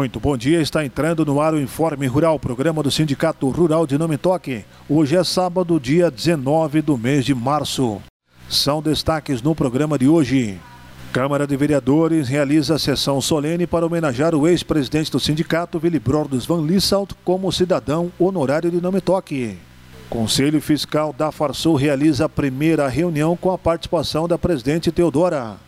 Muito bom dia, está entrando no ar o Informe Rural, programa do Sindicato Rural de Nome Toque. Hoje é sábado, dia 19 do mês de março. São destaques no programa de hoje. Câmara de Vereadores realiza sessão solene para homenagear o ex-presidente do sindicato, Willibrordos Van Lissalt, como cidadão honorário de Nome Toque. Conselho Fiscal da Farsul realiza a primeira reunião com a participação da presidente Teodora.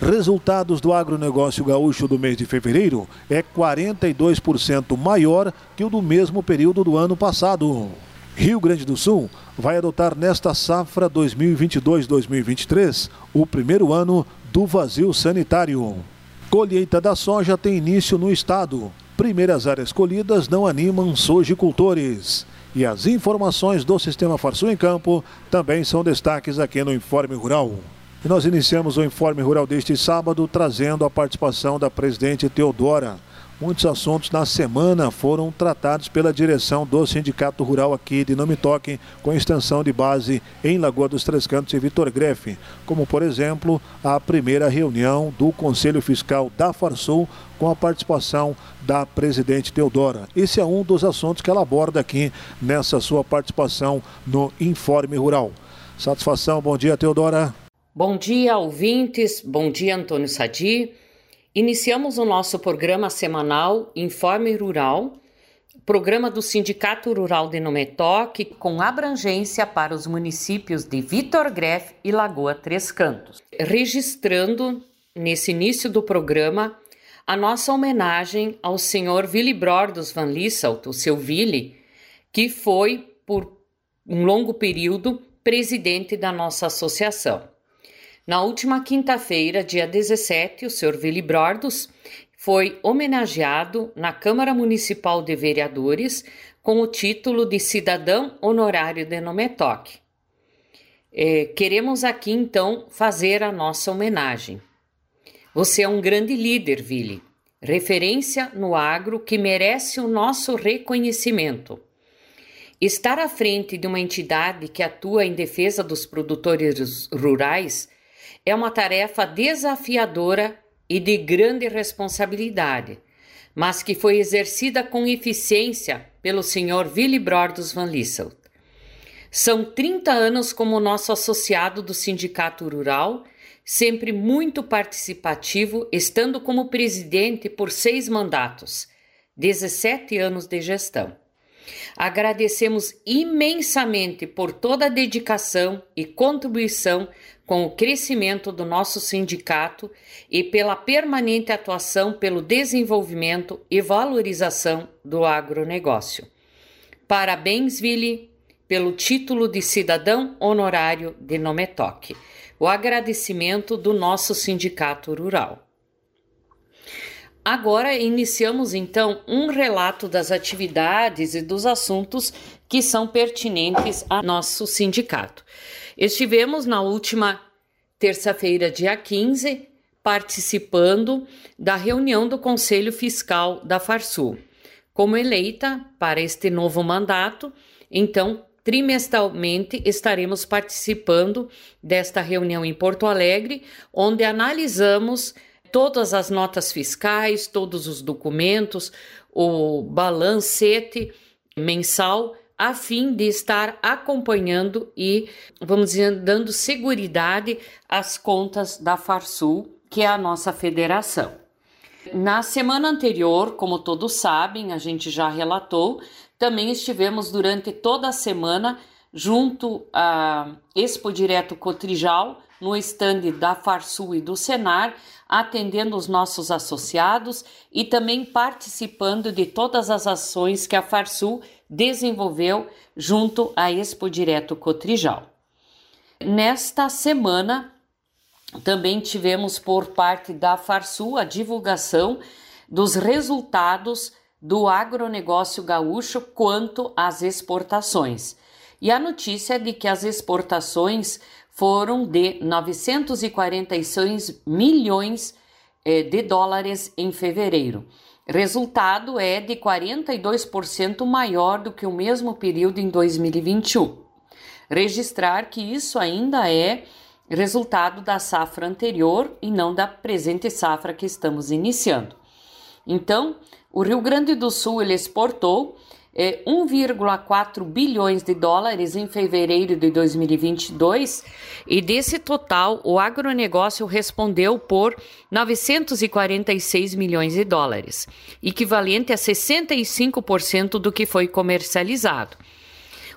Resultados do agronegócio gaúcho do mês de fevereiro é 42% maior que o do mesmo período do ano passado. Rio Grande do Sul vai adotar nesta safra 2022-2023 o primeiro ano do vazio sanitário. Colheita da soja tem início no estado. Primeiras áreas colhidas não animam sojicultores. E as informações do Sistema Farsul em Campo também são destaques aqui no Informe Rural. E nós iniciamos o Informe Rural deste sábado trazendo a participação da presidente Teodora. Muitos assuntos na semana foram tratados pela direção do Sindicato Rural aqui de Nome Toque, com extensão de base em Lagoa dos Três Cantos e Vitor Grefe, como por exemplo a primeira reunião do Conselho Fiscal da Farsul com a participação da presidente Teodora. Esse é um dos assuntos que ela aborda aqui nessa sua participação no Informe Rural. Satisfação, bom dia Teodora. Bom dia, ouvintes. Bom dia, Antônio Sadi. Iniciamos o nosso programa semanal Informe Rural, programa do Sindicato Rural de Nometoque, com abrangência para os municípios de Vitor Greff e Lagoa Três Cantos. Registrando, nesse início do programa, a nossa homenagem ao senhor Willy Brordos Van Lissalt, o seu Willy, que foi, por um longo período, presidente da nossa associação. Na última quinta-feira, dia 17, o Sr. Willy Brordos foi homenageado na Câmara Municipal de Vereadores com o título de Cidadão Honorário de Nometoque. É, queremos aqui então fazer a nossa homenagem. Você é um grande líder, Willy, referência no agro que merece o nosso reconhecimento. Estar à frente de uma entidade que atua em defesa dos produtores rurais é uma tarefa desafiadora e de grande responsabilidade, mas que foi exercida com eficiência pelo Sr. Willy Brordos Van Lissel. São 30 anos como nosso associado do Sindicato Rural, sempre muito participativo, estando como presidente por seis mandatos, 17 anos de gestão. Agradecemos imensamente por toda a dedicação e contribuição com o crescimento do nosso sindicato e pela permanente atuação pelo desenvolvimento e valorização do agronegócio. Parabéns, Vili, pelo título de cidadão honorário de Nometoque. O agradecimento do nosso sindicato rural. Agora iniciamos então um relato das atividades e dos assuntos que são pertinentes a nosso sindicato. Estivemos na última terça-feira, dia 15, participando da reunião do Conselho Fiscal da Farsul. Como eleita para este novo mandato, então trimestralmente estaremos participando desta reunião em Porto Alegre, onde analisamos todas as notas fiscais, todos os documentos, o balancete mensal, a fim de estar acompanhando e, vamos dizer, dando seguridade às contas da Farsul, que é a nossa federação. Na semana anterior, como todos sabem, a gente já relatou, também estivemos durante toda a semana junto à Expo Direto Cotrijal, no estande da Farsul e do Senar, atendendo os nossos associados e também participando de todas as ações que a Farsul desenvolveu junto à Expo Direto Cotrijal. Nesta semana, também tivemos por parte da Farsul a divulgação dos resultados do agronegócio gaúcho quanto às exportações. E a notícia de que as exportações foram de 946 milhões eh, de dólares em fevereiro. Resultado é de 42% maior do que o mesmo período em 2021. Registrar que isso ainda é resultado da safra anterior e não da presente safra que estamos iniciando. Então, o Rio Grande do Sul exportou 1,4 bilhões de dólares em fevereiro de 2022 e desse total o agronegócio respondeu por 946 milhões de dólares, equivalente a 65% do que foi comercializado.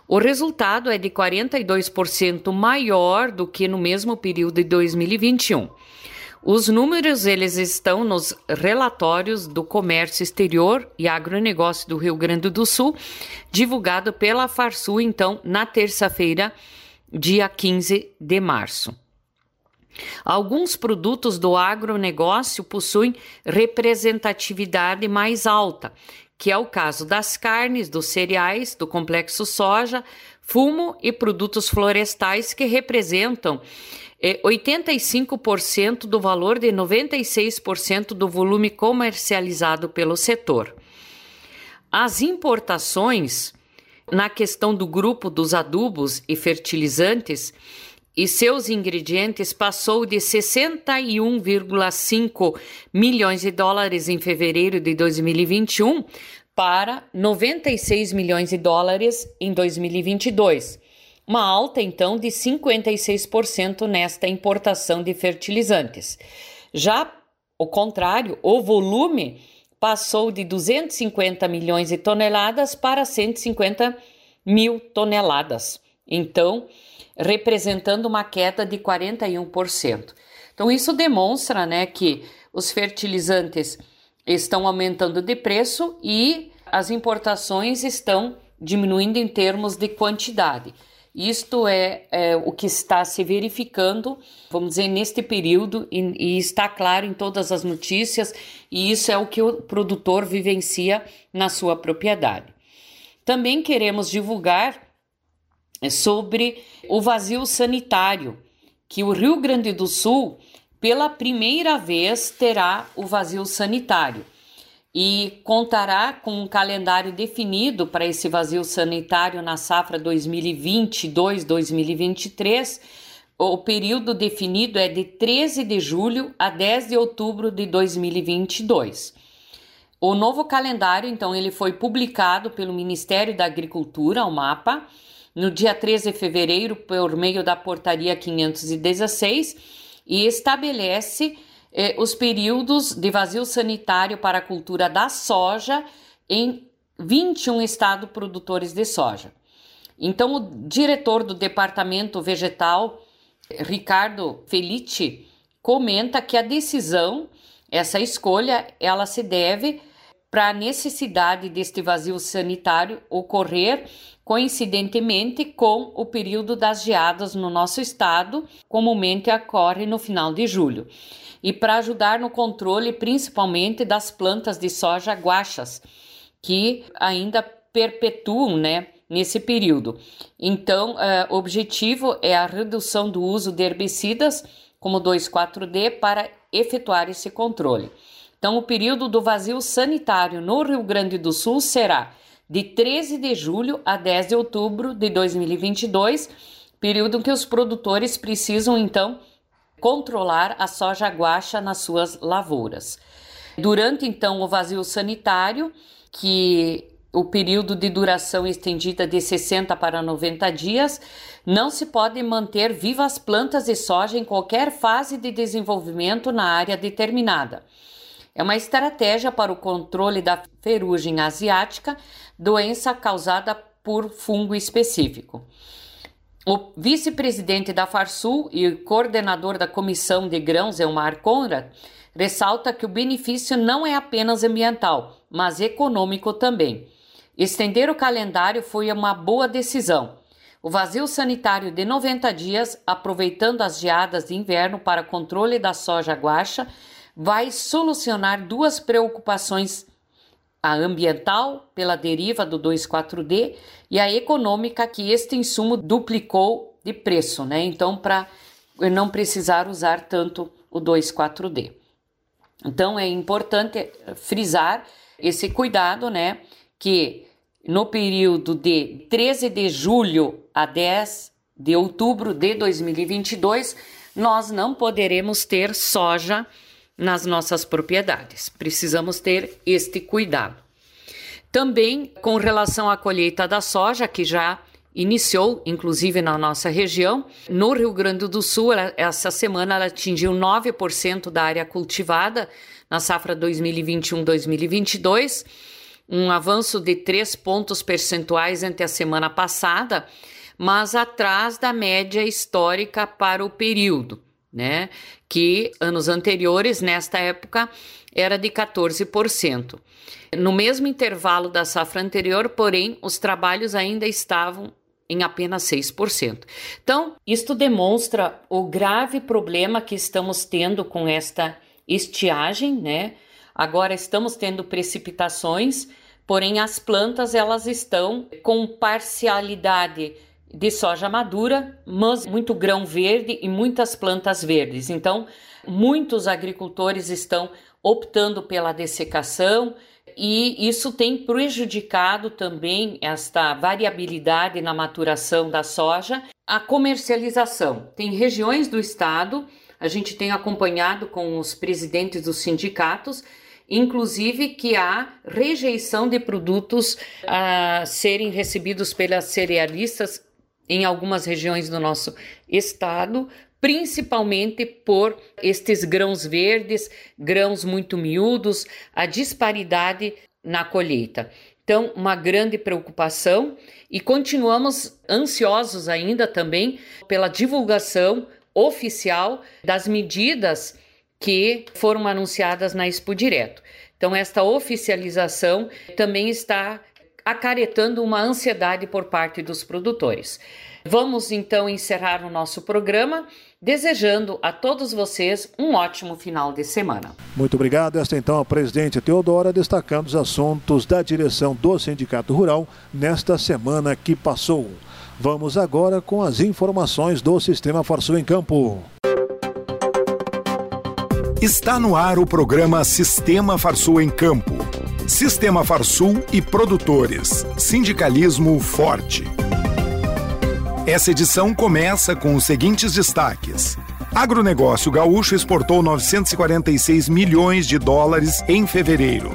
O resultado é de 42% maior do que no mesmo período de 2021. Os números eles estão nos relatórios do Comércio Exterior e Agronegócio do Rio Grande do Sul, divulgado pela Farsul, então, na terça-feira, dia 15 de março. Alguns produtos do agronegócio possuem representatividade mais alta, que é o caso das carnes, dos cereais, do complexo soja, fumo e produtos florestais que representam 85% do valor de 96% do volume comercializado pelo setor. As importações, na questão do grupo dos adubos e fertilizantes e seus ingredientes, passou de 61,5 milhões de dólares em fevereiro de 2021 para 96 milhões de dólares em 2022 uma alta então de 56% nesta importação de fertilizantes. Já o contrário, o volume passou de 250 milhões de toneladas para 150 mil toneladas. Então, representando uma queda de 41%. Então, isso demonstra né, que os fertilizantes estão aumentando de preço e as importações estão diminuindo em termos de quantidade. Isto é, é, o que está se verificando, vamos dizer, neste período, e, e, está claro em todas as notícias, e isso é o que o produtor vivencia na sua propriedade. Também queremos divulgar sobre o vazio sanitário, que o Rio Grande do Sul, pela primeira vez, terá o vazio sanitário e contará com um calendário definido para esse vazio sanitário na safra 2022-2023. O período definido é de 13 de julho a 10 de outubro de 2022. O novo calendário, então, ele foi publicado pelo Ministério da Agricultura, o MAPA, no dia 13 de fevereiro, por meio da portaria 516, e estabelece eh, os períodos de vazio sanitário para a cultura da soja em 21 estados produtores de soja. Então, o diretor do Departamento Vegetal, Ricardo Felice, comenta que a decisão, essa escolha, ela se deve para a necessidade deste vazio sanitário ocorrer coincidentemente com o período das geadas no nosso estado, comumente ocorre no final de julho e para ajudar no controle principalmente das plantas de soja guachas, que ainda perpetuam, né, nesse período. Então, uh, o objetivo é a redução do uso de herbicidas como 2,4-D para efetuar esse controle. Então, o período do vazio sanitário no Rio Grande do Sul será de 13 de julho a 10 de outubro de 2022, período em que os produtores precisam então controlar a soja guaxa nas suas lavouras. Durante então o vazio sanitário, que o período de duração estendida de 60 para 90 dias, não se pode manter vivas plantas de soja em qualquer fase de desenvolvimento na área determinada. É uma estratégia para o controle da ferrugem asiática, doença causada por fungo específico. O vice-presidente da Farsul e coordenador da Comissão de Grãos, Elmar Conrad, ressalta que o benefício não é apenas ambiental, mas econômico também. Estender o calendário foi uma boa decisão. O vazio sanitário de 90 dias, aproveitando as geadas de inverno para controle da soja guacha, vai solucionar duas preocupações a ambiental pela deriva do 2,4-D e a econômica que este insumo duplicou de preço, né? Então, para não precisar usar tanto o 2,4-D. Então, é importante frisar esse cuidado, né? Que no período de 13 de julho a 10 de outubro de 2022, nós não poderemos ter soja nas nossas propriedades. Precisamos ter este cuidado. Também com relação à colheita da soja, que já iniciou, inclusive na nossa região. No Rio Grande do Sul, ela, essa semana ela atingiu 9% da área cultivada na safra 2021-2022, um avanço de 3 pontos percentuais entre a semana passada, mas atrás da média histórica para o período, né? Que anos anteriores, nesta época, era de 14%. No mesmo intervalo da safra anterior, porém, os trabalhos ainda estavam em apenas 6%. Então, isto demonstra o grave problema que estamos tendo com esta estiagem, né? Agora estamos tendo precipitações, porém as plantas elas estão com parcialidade de soja madura, mas muito grão verde e muitas plantas verdes. Então, muitos agricultores estão optando pela dessecação, e isso tem prejudicado também esta variabilidade na maturação da soja, a comercialização. Tem regiões do estado, a gente tem acompanhado com os presidentes dos sindicatos, inclusive que há rejeição de produtos a serem recebidos pelas cerealistas em algumas regiões do nosso estado, principalmente por estes grãos verdes, grãos muito miúdos, a disparidade na colheita. Então, uma grande preocupação e continuamos ansiosos ainda também pela divulgação oficial das medidas que foram anunciadas na Expo Direto. Então, esta oficialização também está acarretando uma ansiedade por parte dos produtores. Vamos então encerrar o nosso programa desejando a todos vocês um ótimo final de semana. Muito obrigado. Esta então a presidente Teodora destacando os assuntos da direção do Sindicato Rural nesta semana que passou. Vamos agora com as informações do Sistema Farsul em Campo. Está no ar o programa Sistema Farsul em Campo. Sistema Farsul e produtores. Sindicalismo forte. Essa edição começa com os seguintes destaques. Agronegócio gaúcho exportou 946 milhões de dólares em fevereiro.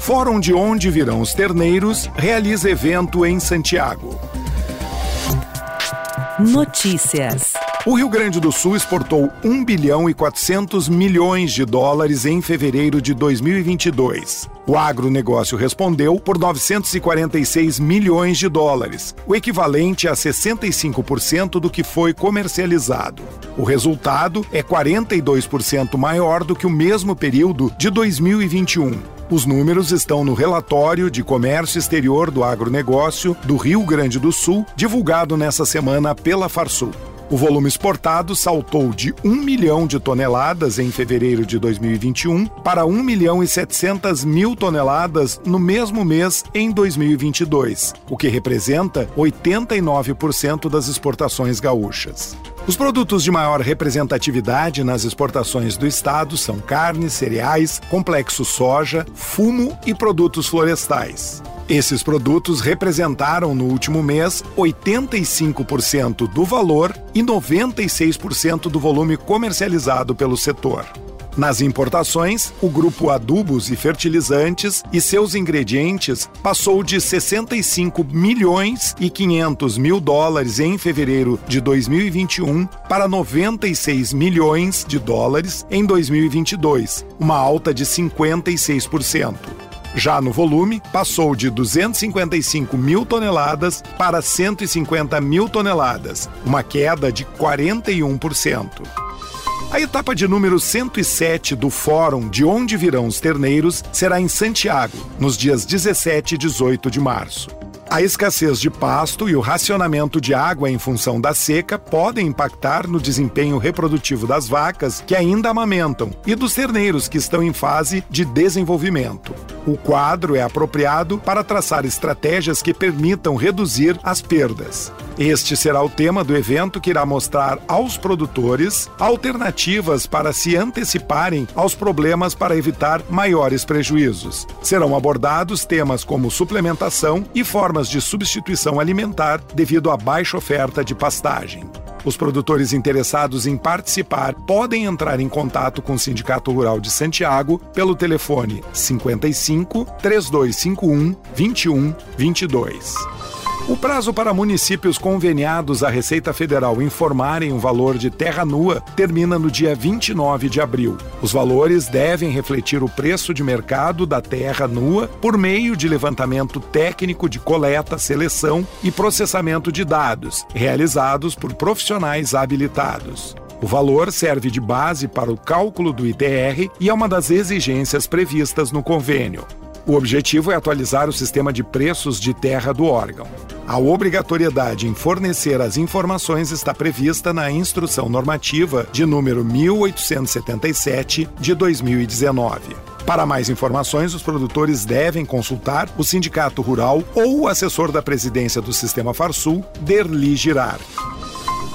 Fórum de onde virão os terneiros realiza evento em Santiago. Notícias. O Rio Grande do Sul exportou 1 bilhão e 400 milhões de dólares em fevereiro de 2022. O agronegócio respondeu por 946 milhões de dólares, o equivalente a 65% do que foi comercializado. O resultado é 42% maior do que o mesmo período de 2021. Os números estão no relatório de comércio exterior do agronegócio do Rio Grande do Sul, divulgado nessa semana pela Farsul. O volume exportado saltou de 1 milhão de toneladas em fevereiro de 2021 para 1 milhão e 700 mil toneladas no mesmo mês em 2022, o que representa 89% das exportações gaúchas. Os produtos de maior representatividade nas exportações do estado são carnes, cereais, complexo soja, fumo e produtos florestais. Esses produtos representaram no último mês 85% do valor e 96% do volume comercializado pelo setor. Nas importações, o grupo Adubos e Fertilizantes e seus ingredientes passou de 65 milhões e 500 mil dólares em fevereiro de 2021 para 96 milhões de dólares em 2022, uma alta de 56%. Já no volume, passou de 255 mil toneladas para 150 mil toneladas, uma queda de 41%. A etapa de número 107 do Fórum De Onde Virão os Terneiros será em Santiago, nos dias 17 e 18 de março. A escassez de pasto e o racionamento de água em função da seca podem impactar no desempenho reprodutivo das vacas que ainda amamentam e dos terneiros que estão em fase de desenvolvimento. O quadro é apropriado para traçar estratégias que permitam reduzir as perdas. Este será o tema do evento que irá mostrar aos produtores alternativas para se anteciparem aos problemas para evitar maiores prejuízos. Serão abordados temas como suplementação e formas de substituição alimentar devido à baixa oferta de pastagem. Os produtores interessados em participar podem entrar em contato com o Sindicato Rural de Santiago pelo telefone 55 3251 2122. O prazo para municípios conveniados à Receita Federal informarem o valor de terra nua termina no dia 29 de abril. Os valores devem refletir o preço de mercado da terra nua por meio de levantamento técnico de coleta, seleção e processamento de dados, realizados por profissionais habilitados. O valor serve de base para o cálculo do ITR e é uma das exigências previstas no convênio. O objetivo é atualizar o sistema de preços de terra do órgão. A obrigatoriedade em fornecer as informações está prevista na Instrução Normativa de número 1877 de 2019. Para mais informações, os produtores devem consultar o Sindicato Rural ou o assessor da presidência do Sistema Farsul, Derli Girard.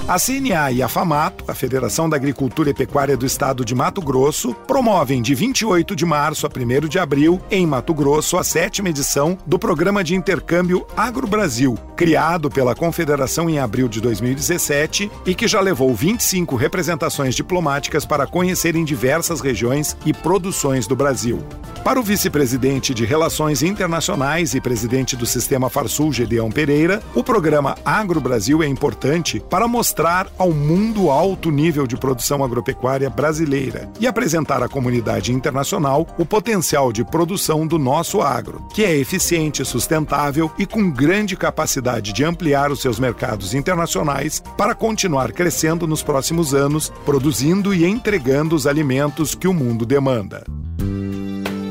A CNA e a FAMATO, a Federação da Agricultura e Pecuária do Estado de Mato Grosso, promovem de 28 de março a 1 de abril, em Mato Grosso, a sétima edição do Programa de Intercâmbio Agro-Brasil, criado pela Confederação em abril de 2017 e que já levou 25 representações diplomáticas para conhecerem diversas regiões e produções do Brasil. Para o vice-presidente de Relações Internacionais e presidente do Sistema Farsul, Gedeão Pereira, o programa Agro-Brasil é importante para mostrar mostrar ao mundo alto nível de produção agropecuária brasileira e apresentar à comunidade internacional o potencial de produção do nosso agro, que é eficiente, sustentável e com grande capacidade de ampliar os seus mercados internacionais para continuar crescendo nos próximos anos, produzindo e entregando os alimentos que o mundo demanda.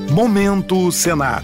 Momento Senar.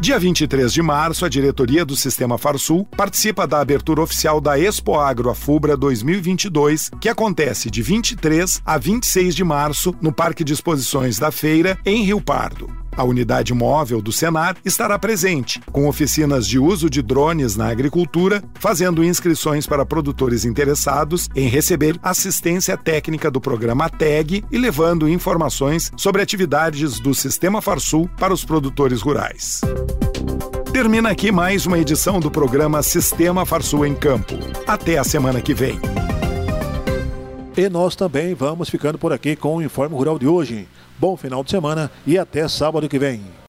Dia 23 de março, a diretoria do Sistema Farsul participa da abertura oficial da Expo Agro Afubra 2022, que acontece de 23 a 26 de março no Parque de Exposições da Feira, em Rio Pardo. A unidade móvel do Senar estará presente, com oficinas de uso de drones na agricultura, fazendo inscrições para produtores interessados em receber assistência técnica do programa TEG e levando informações sobre atividades do Sistema Farsul para os produtores rurais. Termina aqui mais uma edição do programa Sistema Farsul em Campo. Até a semana que vem. E nós também vamos ficando por aqui com o Informe Rural de hoje. Bom final de semana e até sábado que vem.